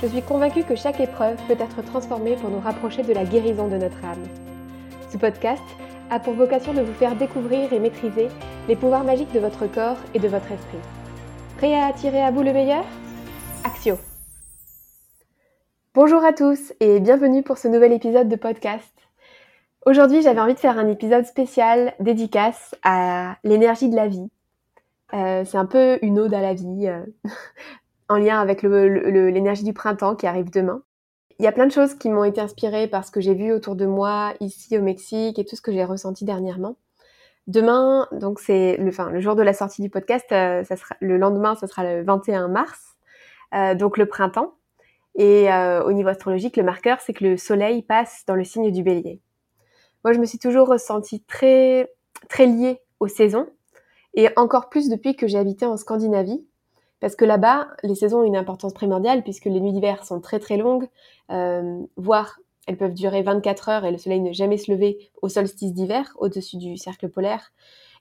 Je suis convaincue que chaque épreuve peut être transformée pour nous rapprocher de la guérison de notre âme. Ce podcast a pour vocation de vous faire découvrir et maîtriser les pouvoirs magiques de votre corps et de votre esprit. Prêt à attirer à vous le meilleur? Axio Bonjour à tous et bienvenue pour ce nouvel épisode de podcast. Aujourd'hui, j'avais envie de faire un épisode spécial dédicace à l'énergie de la vie. Euh, c'est un peu une ode à la vie, euh, en lien avec l'énergie du printemps qui arrive demain. Il y a plein de choses qui m'ont été inspirées par ce que j'ai vu autour de moi ici au Mexique et tout ce que j'ai ressenti dernièrement. Demain, donc c'est le, jour de la sortie du podcast, euh, le lendemain, ça sera le 21 mars, donc le printemps. Et au niveau astrologique, le marqueur, c'est que le soleil passe dans le signe du bélier. Moi, je me suis toujours ressentie très, très liée aux saisons, et encore plus depuis que j'ai habité en Scandinavie, parce que là-bas, les saisons ont une importance primordiale, puisque les nuits d'hiver sont très très longues, euh, voire elles peuvent durer 24 heures et le soleil ne jamais se lever au solstice d'hiver, au-dessus du cercle polaire.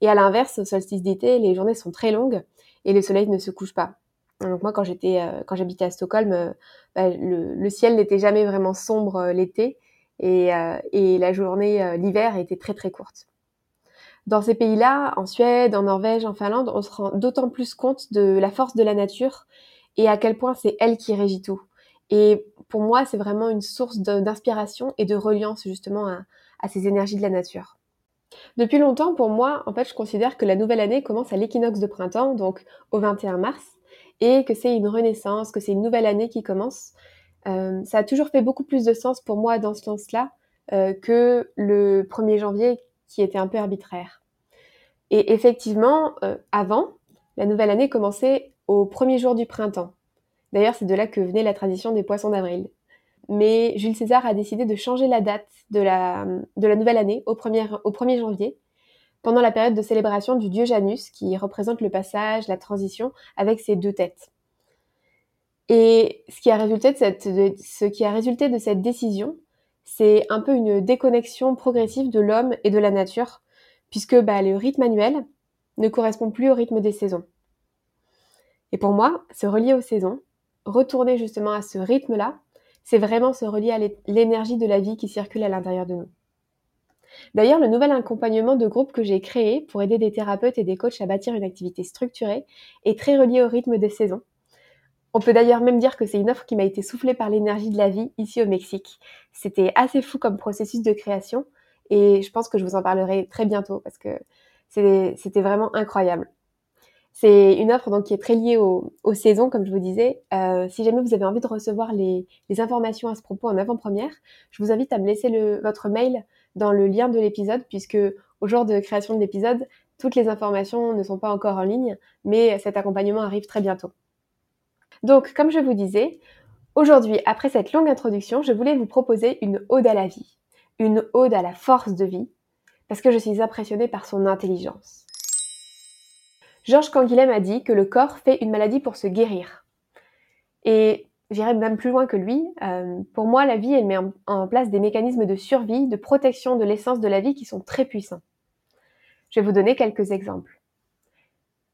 Et à l'inverse, au solstice d'été, les journées sont très longues et le soleil ne se couche pas. Donc moi, quand j'étais, euh, quand j'habitais à Stockholm, euh, bah, le, ciel n'était jamais vraiment sombre l'été et, la journée, l'hiver était très très courte. Dans ces pays-là, en Suède, en Norvège, en Finlande, on se rend d'autant plus compte de la force de la nature et à quel point c'est elle qui régit tout. Et pour moi, c'est vraiment une source d'inspiration et de reliance justement à, ces énergies de la nature. Depuis longtemps, pour moi, en fait, je considère que la nouvelle année commence à l'équinoxe de printemps, donc au 21 mars, et que c'est une renaissance, que c'est une nouvelle année qui commence. Euh, ça a toujours fait beaucoup plus de sens pour moi dans ce sens-là euh, que le 1er janvier qui était un peu arbitraire. Et effectivement, euh, avant, la nouvelle année commençait au premier jour du printemps. D'ailleurs, c'est de là que venait la tradition des poissons d'avril. Mais Jules César a décidé de changer la date de la, nouvelle année au 1er, au 1er janvier, pendant la période de célébration du dieu Janus, qui représente le passage, la transition, avec ses deux têtes. Et ce qui a résulté de cette décision, c'est un peu une déconnexion progressive de l'homme et de la nature, puisque bah, le rythme annuel ne correspond plus au rythme des saisons. Et pour moi, se relier aux saisons, retourner justement à ce rythme-là, c'est vraiment se relier à l'énergie de la vie qui circule à l'intérieur de nous. D'ailleurs, le nouvel accompagnement de groupe que j'ai créé pour aider des thérapeutes et des coachs à bâtir une activité structurée est très relié au rythme des saisons on peut d'ailleurs même dire que c'est une offre qui m'a été soufflée par l'énergie de la vie ici au Mexique. C'était assez fou comme processus de création et je pense que je vous en parlerai très bientôt parce que c'était vraiment incroyable. C'est une offre donc qui est très liée aux, saisons, comme je vous disais. Euh, si jamais vous avez envie de recevoir les, informations à ce propos en avant-première, je vous invite à me laisser votre mail dans le lien de l'épisode, puisque au jour de création de l'épisode, toutes les informations ne sont pas encore en ligne, mais cet accompagnement arrive très bientôt. Donc, comme je vous disais, aujourd'hui, après cette longue introduction, je voulais vous proposer une ode à la vie, une ode à la force de vie, parce que je suis impressionnée par son intelligence. Georges Canguilhem a dit que le corps fait une maladie pour se guérir. Et j'irai même plus loin que lui. Euh, pour moi, la vie, elle met en place des mécanismes de survie, de protection de l'essence de la vie qui sont très puissants. Je vais vous donner quelques exemples.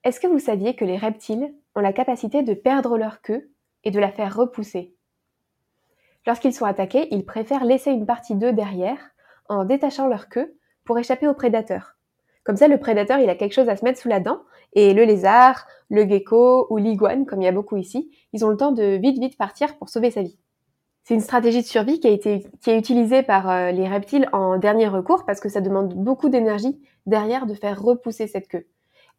Est-ce que vous saviez que les reptiles ont la capacité de perdre leur queue et de la faire repousser? Lorsqu'ils sont attaqués, ils préfèrent laisser une partie d'eux derrière en détachant leur queue pour échapper au prédateur. Comme ça, le prédateur, il a quelque chose à se mettre sous la dent et le lézard, le gecko ou l'iguane, comme il y a beaucoup ici, ils ont le temps de vite vite partir pour sauver sa vie. C'est une stratégie de survie qui a été qui est utilisée par euh, les reptiles en dernier recours parce que ça demande beaucoup d'énergie derrière de faire repousser cette queue.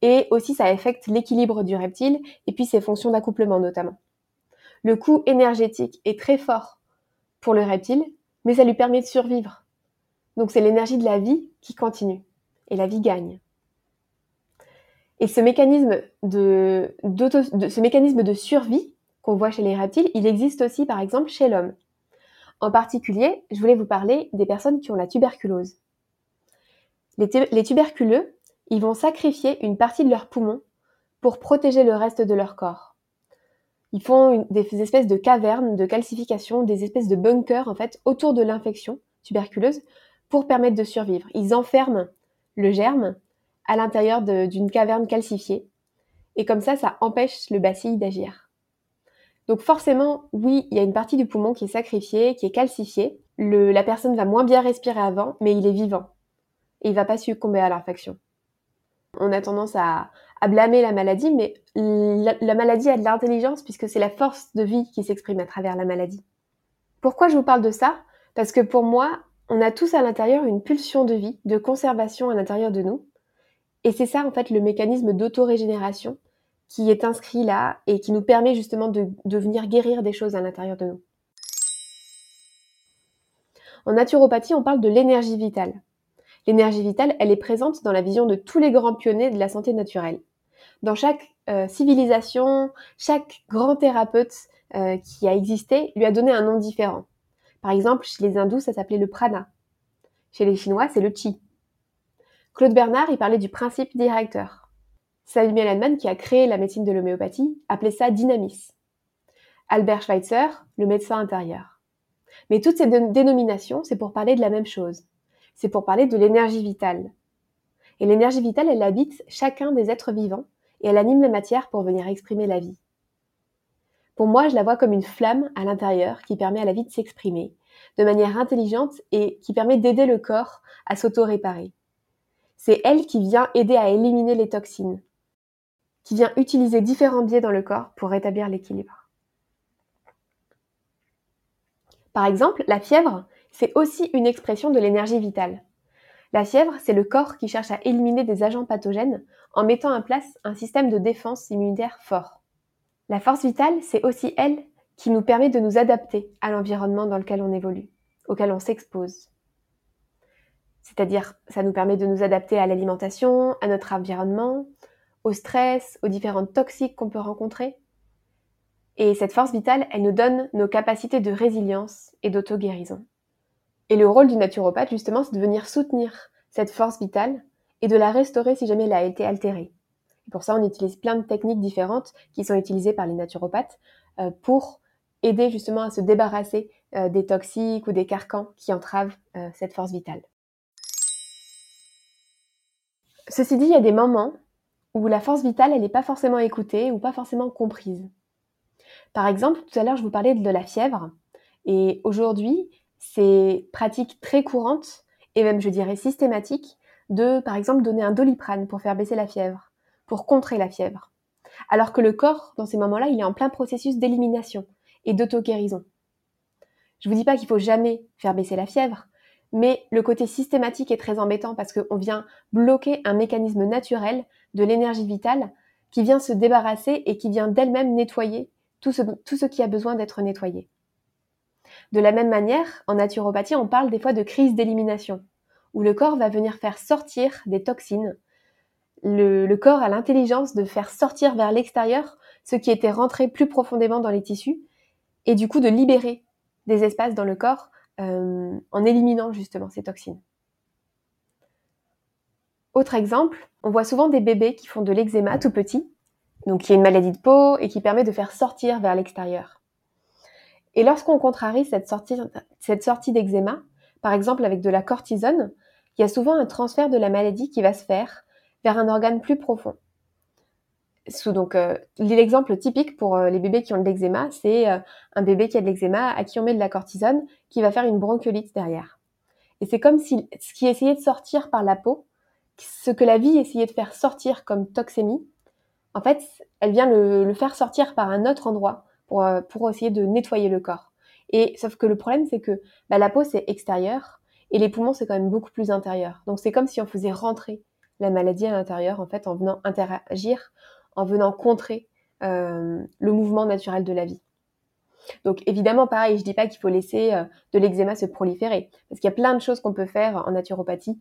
Et aussi, ça affecte l'équilibre du reptile et puis ses fonctions d'accouplement notamment. Le coût énergétique est très fort pour le reptile, mais ça lui permet de survivre. Donc c'est l'énergie de la vie qui continue. Et la vie gagne. Et ce mécanisme de, survie qu'on voit chez les reptiles, il existe aussi par exemple chez l'homme. En particulier, je voulais vous parler des personnes qui ont la tuberculose. Les, tuberculeux, ils vont sacrifier une partie de leur poumon pour protéger le reste de leur corps. Ils font des espèces de cavernes de calcification, des espèces de bunkers en fait autour de l'infection tuberculeuse pour permettre de survivre. Ils enferment le germe à l'intérieur d'une caverne calcifiée et comme ça, ça empêche le bacille d'agir. Donc forcément, oui, il y a une partie du poumon qui est sacrifiée, qui est calcifiée. la personne va moins bien respirer avant, mais il est vivant et il va pas succomber à l'infection. On a tendance à, blâmer la maladie, mais la, maladie a de l'intelligence puisque c'est la force de vie qui s'exprime à travers la maladie. Pourquoi je vous parle de ça? Parce que pour moi, on a tous à l'intérieur une pulsion de vie, de conservation à l'intérieur de nous. Et c'est ça en fait le mécanisme d'autorégénération qui est inscrit là et qui nous permet justement de, venir guérir des choses à l'intérieur de nous. En naturopathie, on parle de l'énergie vitale. L'énergie vitale, elle est présente dans la vision de tous les grands pionniers de la santé naturelle. Dans chaque euh, civilisation, chaque grand thérapeute euh, qui a existé lui a donné un nom différent. Par exemple, chez les hindous, ça s'appelait le prana. Chez les chinois, c'est le chi. Claude Bernard, il parlait du principe directeur. Samuel Hahnemann, qui a créé la médecine de l'homéopathie, appelait ça dynamis. Albert Schweitzer, le médecin intérieur. Mais toutes ces dénominations, c'est pour parler de la même chose, c'est pour parler de l'énergie vitale. Et l'énergie vitale, elle habite chacun des êtres vivants et elle anime la matière pour venir exprimer la vie. Pour moi, je la vois comme une flamme à l'intérieur qui permet à la vie de s'exprimer de manière intelligente et qui permet d'aider le corps à s'auto-réparer. C'est elle qui vient aider à éliminer les toxines, qui vient utiliser différents biais dans le corps pour rétablir l'équilibre. Par exemple, la fièvre, c'est aussi une expression de l'énergie vitale. La fièvre, c'est le corps qui cherche à éliminer des agents pathogènes en mettant en place un système de défense immunitaire fort. La force vitale, c'est aussi elle qui nous permet de nous adapter à l'environnement dans lequel on évolue, auquel on s'expose. C'est-à-dire, ça nous permet de nous adapter à l'alimentation, à notre environnement, au stress, aux différentes toxiques qu'on peut rencontrer. Et cette force vitale, elle nous donne nos capacités de résilience et d'auto-guérison. Et le rôle du naturopathe, justement, c'est de venir soutenir cette force vitale et de la restaurer si jamais elle a été altérée. Et pour ça, on utilise plein de techniques différentes qui sont utilisées par les naturopathes euh, pour aider justement à se débarrasser euh, des toxiques ou des carcans qui entravent euh, cette force vitale. Ceci dit, il y a des moments où la force vitale, elle n'est pas forcément écoutée ou pas forcément comprise. Par exemple, tout à l'heure, je vous parlais de la fièvre. Et aujourd'hui, c'est pratique très courante et même je dirais systématique de par exemple donner un doliprane pour faire baisser la fièvre, pour contrer la fièvre. Alors que le corps, dans ces moments-là, il est en plein processus d'élimination et d'auto-guérison. Je vous dis pas qu'il faut jamais faire baisser la fièvre, mais le côté systématique est très embêtant parce qu'on vient bloquer un mécanisme naturel de l'énergie vitale qui vient se débarrasser et qui vient d'elle-même nettoyer tout ce, tout ce qui a besoin d'être nettoyé. De la même manière, en naturopathie, on parle des fois de crise d'élimination, où le corps va venir faire sortir des toxines. Le, corps a l'intelligence de faire sortir vers l'extérieur ce qui était rentré plus profondément dans les tissus, et du coup de libérer des espaces dans le corps euh, en éliminant justement ces toxines. Autre exemple, on voit souvent des bébés qui font de l'eczéma tout petit, donc qui est une maladie de peau et qui permet de faire sortir vers l'extérieur. Et lorsqu'on contrarie cette sortie, cette sortie d'eczéma, par exemple avec de la cortisone, il y a souvent un transfert de la maladie qui va se faire vers un organe plus profond. Donc, euh, l'exemple typique pour euh, les bébés qui ont de l'eczéma, c'est euh, un bébé qui a de l'eczéma à qui on met de la cortisone, qui va faire une bronchiolite derrière. Et c'est comme si ce qui essayait de sortir par la peau, ce que la vie essayait de faire sortir comme toxémie, en fait, elle vient le faire sortir par un autre endroit euh, pour, essayer de nettoyer le corps. Et sauf que le problème, c'est que bah, la peau, c'est extérieur et les poumons, c'est quand même beaucoup plus intérieur. Donc c'est comme si on faisait rentrer la maladie à l'intérieur, en fait, en venant interagir, en venant contrer euh, le mouvement naturel de la vie. Donc évidemment, pareil, je dis pas qu'il faut laisser euh, de l'eczéma se proliférer, parce qu'il y a plein de choses qu'on peut faire en naturopathie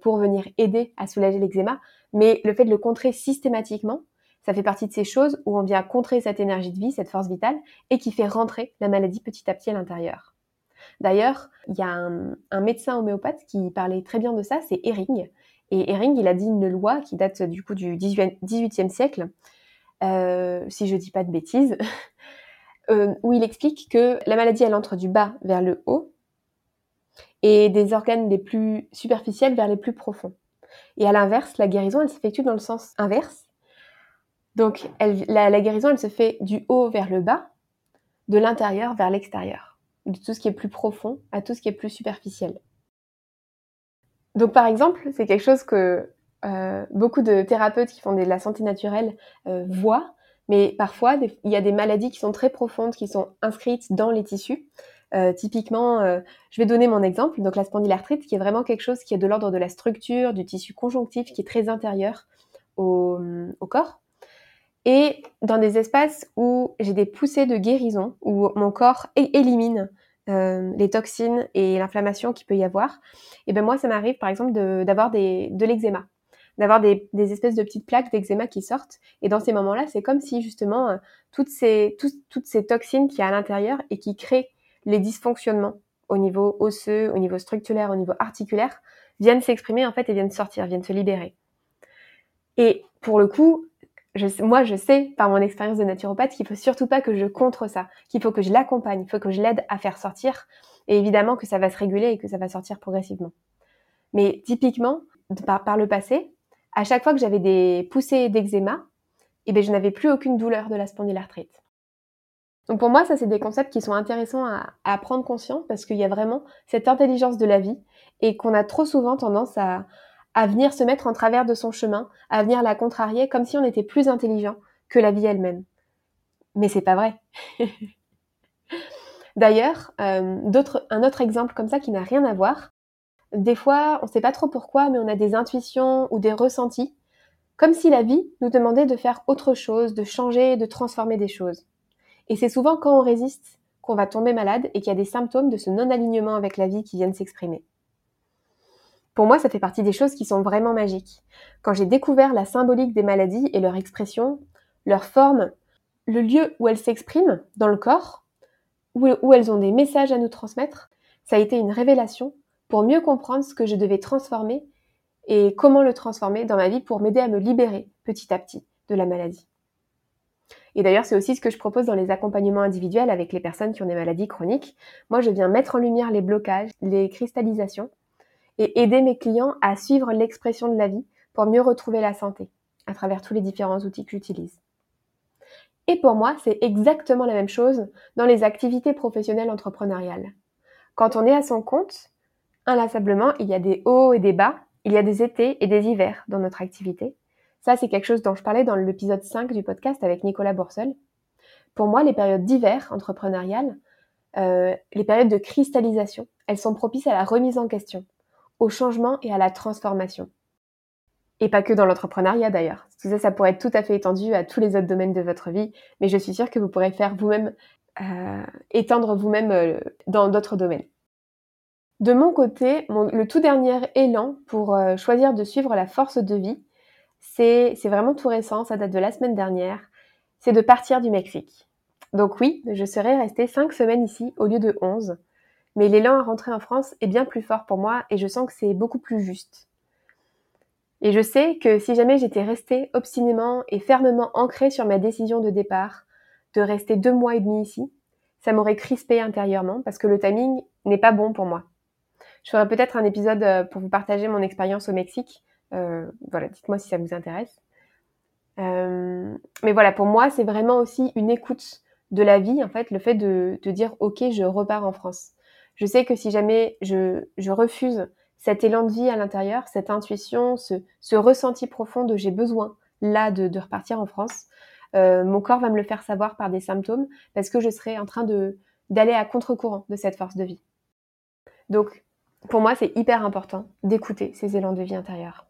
pour venir aider à soulager l'eczéma, mais le fait de le contrer systématiquement, ça fait partie de ces choses où on vient contrer cette énergie de vie, cette force vitale, et qui fait rentrer la maladie petit à petit à l'intérieur. D'ailleurs, il y a un, médecin homéopathe qui parlait très bien de ça, c'est Ehring. Et Ehring, il a dit une loi qui date du coup du 18e siècle, euh, si je dis pas de bêtises, euh, où il explique que la maladie, elle entre du bas vers le haut, et des organes les plus superficiels vers les plus profonds. Et à l'inverse, la guérison, elle s'effectue dans le sens inverse. Donc, la, guérison, elle se fait du haut vers le bas, de l'intérieur vers l'extérieur, de tout ce qui est plus profond à tout ce qui est plus superficiel. Donc, par exemple, c'est quelque chose que euh, beaucoup de thérapeutes qui font de la santé naturelle euh, voient, mais parfois, il y a des maladies qui sont très profondes, qui sont inscrites dans les tissus, euh, typiquement, je vais donner mon exemple, donc la spondylarthrite, qui est vraiment quelque chose qui est de l'ordre de la structure, du tissu conjonctif, qui est très intérieur au, corps. Et dans des espaces où j'ai des poussées de guérison, où mon corps élimine euh, les toxines et l'inflammation qu'il peut y avoir, et ben moi, ça m'arrive par exemple d'avoir de l'eczéma d'avoir des, espèces de petites plaques d'eczéma qui sortent. Et dans ces moments-là, c'est comme si justement toutes, ces, toutes ces toxines qui y a à l'intérieur et qui créent les dysfonctionnements au niveau osseux, au niveau structurel, au niveau articulaire, viennent s'exprimer en fait et viennent sortir, viennent se libérer. Et pour le coup, moi je sais par mon expérience de naturopathe qu'il faut surtout pas que je contre ça, qu'il faut que je l'accompagne, il faut que je l'aide à faire sortir, et évidemment que ça va se réguler et que ça va sortir progressivement. Mais typiquement, par, le passé, à chaque fois que j'avais des poussées d'eczéma, eh bien, je n'avais plus aucune douleur de la spondylarthrite. Donc pour moi, ça, c'est des concepts qui sont intéressants à, prendre conscience parce qu'il y a vraiment cette intelligence de la vie et qu'on a trop souvent tendance à, à venir se mettre en travers de son chemin, à venir la contrarier comme si on était plus intelligent que la vie elle-même. Mais c'est pas vrai. D'ailleurs, euh, un autre exemple comme ça qui n'a rien à voir. Des fois, on ne sait pas trop pourquoi, mais on a des intuitions ou des ressentis, comme si la vie nous demandait de faire autre chose, de changer, de transformer des choses. Et c'est souvent quand on résiste qu'on va tomber malade et qu'il y a des symptômes de ce non-alignement avec la vie qui viennent s'exprimer. Pour moi, ça fait partie des choses qui sont vraiment magiques. Quand j'ai découvert la symbolique des maladies et leur expression, leur forme, le lieu où elles s'expriment dans le corps, où, elles ont des messages à nous transmettre, ça a été une révélation pour mieux comprendre ce que je devais transformer et comment le transformer dans ma vie pour m'aider à me libérer petit à petit de la maladie. Et d'ailleurs, c'est aussi ce que je propose dans les accompagnements individuels avec les personnes qui ont des maladies chroniques. Moi, je viens mettre en lumière les blocages, les cristallisations et aider mes clients à suivre l'expression de la vie pour mieux retrouver la santé à travers tous les différents outils que j'utilise. Et pour moi, c'est exactement la même chose dans les activités professionnelles entrepreneuriales. Quand on est à son compte, inlassablement, il y a des hauts et des bas, il y a des étés et des hivers dans notre activité. Ça, c'est quelque chose dont je parlais dans l'épisode 5 du podcast avec Nicolas Boursel. Pour moi, les périodes d'hiver entrepreneuriales, euh, les périodes de cristallisation, elles sont propices à la remise en question, au changement et à la transformation. Et pas que dans l'entrepreneuriat d'ailleurs. Tout ça, ça pourrait être tout à fait étendu à tous les autres domaines de votre vie, mais je suis sûre que vous pourrez faire vous-même, euh, étendre vous-même euh, dans d'autres domaines. De mon côté, le tout dernier élan pour choisir de suivre la force de vie, c'est vraiment tout récent, ça date de la semaine dernière, c'est de partir du Mexique. Donc oui, je serai restée 5 semaines ici au lieu de 11, mais l'élan à rentrer en France est bien plus fort pour moi et je sens que c'est beaucoup plus juste. Et je sais que si jamais j'étais restée obstinément et fermement ancrée sur ma décision de départ, de rester deux mois et demi ici, ça m'aurait crispé intérieurement parce que le timing n'est pas bon pour moi. Je ferai peut-être un épisode euh, pour vous partager mon expérience au Mexique, euh, voilà, dites-moi si ça vous intéresse. Euh, mais voilà, pour moi, c'est vraiment aussi une écoute de la vie, en fait, le fait de, dire, OK, je repars en France. Je sais que si jamais je, refuse cet élan de vie à l'intérieur, cette intuition, ce, ressenti profond de j'ai besoin là de, repartir en France, euh, mon corps va me le faire savoir par des symptômes parce que je serai en train d'aller à contre-courant de cette force de vie. Donc, pour moi, c'est hyper important d'écouter ces élans de vie intérieurs.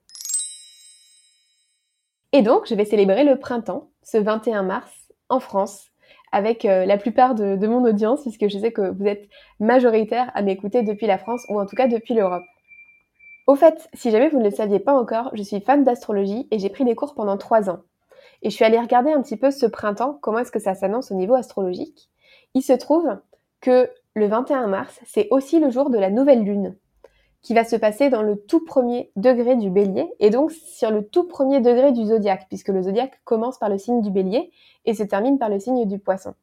Et donc, je vais célébrer le printemps, ce 21 mars, en France, avec euh, la plupart de, mon audience, puisque je sais que vous êtes majoritaire à m'écouter depuis la France, ou en tout cas depuis l'Europe. Au fait, si jamais vous ne le saviez pas encore, je suis fan d'astrologie et j'ai pris des cours pendant trois ans. Et je suis allée regarder un petit peu ce printemps, comment est-ce que ça s'annonce au niveau astrologique. Il se trouve que le 21 mars, c'est aussi le jour de la nouvelle lune, qui va se passer dans le tout premier degré du bélier, et donc sur le tout premier degré du zodiaque, puisque le zodiaque commence par le signe du bélier et se termine par le signe du poisson.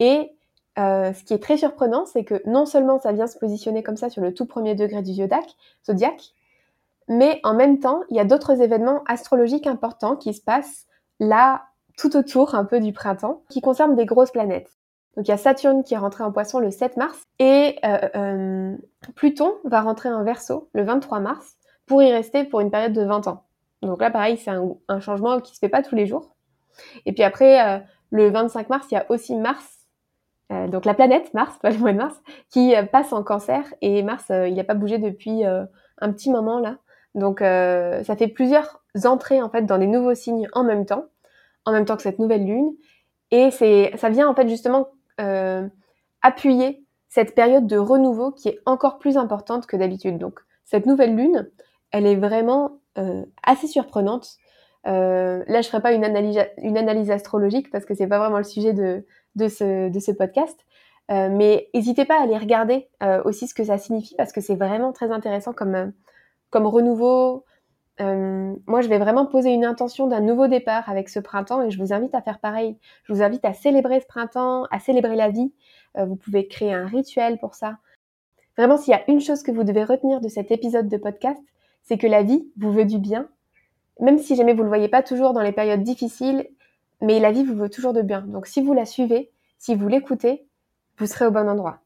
Et euh, ce qui est très surprenant, c'est que non seulement ça vient se positionner comme ça sur le tout premier degré du zodiaque, zodiaque mais en même temps, il y a d'autres événements astrologiques importants qui se passent là, tout autour un peu du printemps, qui concernent des grosses planètes. Donc il y a Saturne qui est rentré en poisson le 7 mars et euh, euh, Pluton va rentrer en verso le 23 mars pour y rester pour une période de 20 ans. Donc là pareil, c'est un, changement qui se fait pas tous les jours. Et puis après, euh, le 25 mars, il y a aussi Mars, donc la planète Mars, pas le mois de Mars, qui passe en cancer et Mars, il n'a pas bougé depuis un petit moment là. Donc ça fait plusieurs entrées en fait dans des nouveaux signes en même temps, en même temps que cette nouvelle lune. Et c'est, ça vient en fait justement euh, appuyer cette période de renouveau qui est encore plus importante que d'habitude. Donc cette nouvelle lune, elle est vraiment euh, assez surprenante. Euh, là, je ferai pas une analyse, astrologique parce que c'est pas vraiment le sujet de, ce, podcast. Mais n'hésitez pas à aller regarder aussi ce que ça signifie parce que c'est vraiment très intéressant comme, comme renouveau, euh, moi, je vais vraiment poser une intention d'un nouveau départ avec ce printemps et je vous invite à faire pareil. Je vous invite à célébrer ce printemps, à célébrer la vie. Euh, vous pouvez créer un rituel pour ça. Vraiment, s'il y a une chose que vous devez retenir de cet épisode de podcast, c'est que la vie vous veut du bien, même si jamais vous le voyez pas toujours dans les périodes difficiles, mais la vie vous veut toujours de bien. Donc, si vous la suivez, si vous l'écoutez, vous serez au bon endroit.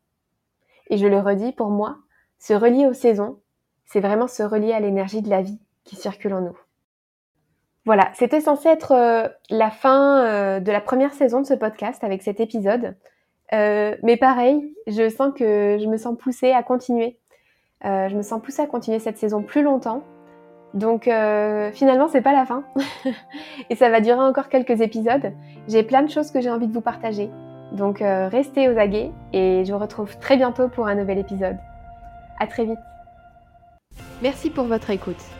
Et je le redis, pour moi, se relier aux saisons, c'est vraiment se relier à l'énergie de la vie qui circule en nous. Voilà, c'était censé être euh, la fin euh, de la première saison de ce podcast avec cet épisode. Euh, mais pareil, je sens que je me sens poussée à continuer. je me sens poussée à continuer cette saison plus longtemps. Donc finalement, c'est pas la fin. et ça va durer encore quelques épisodes. J'ai plein de choses que j'ai envie de vous partager. Donc restez aux aguets et je vous retrouve très bientôt pour un nouvel épisode. À très vite. Merci pour votre écoute.